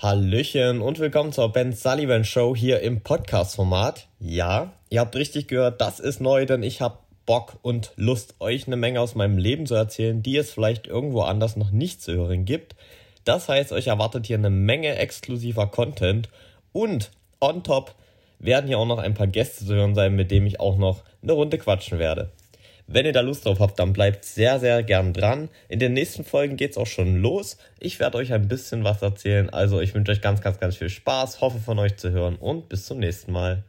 Hallöchen und willkommen zur Ben Sullivan Show hier im Podcast-Format. Ja, ihr habt richtig gehört, das ist neu, denn ich habe Bock und Lust, euch eine Menge aus meinem Leben zu erzählen, die es vielleicht irgendwo anders noch nicht zu hören gibt. Das heißt, euch erwartet hier eine Menge exklusiver Content und on top werden hier auch noch ein paar Gäste zu hören sein, mit denen ich auch noch eine Runde quatschen werde. Wenn ihr da Lust drauf habt, dann bleibt sehr, sehr gern dran. In den nächsten Folgen geht's auch schon los. Ich werde euch ein bisschen was erzählen. Also ich wünsche euch ganz, ganz, ganz viel Spaß, hoffe von euch zu hören und bis zum nächsten Mal.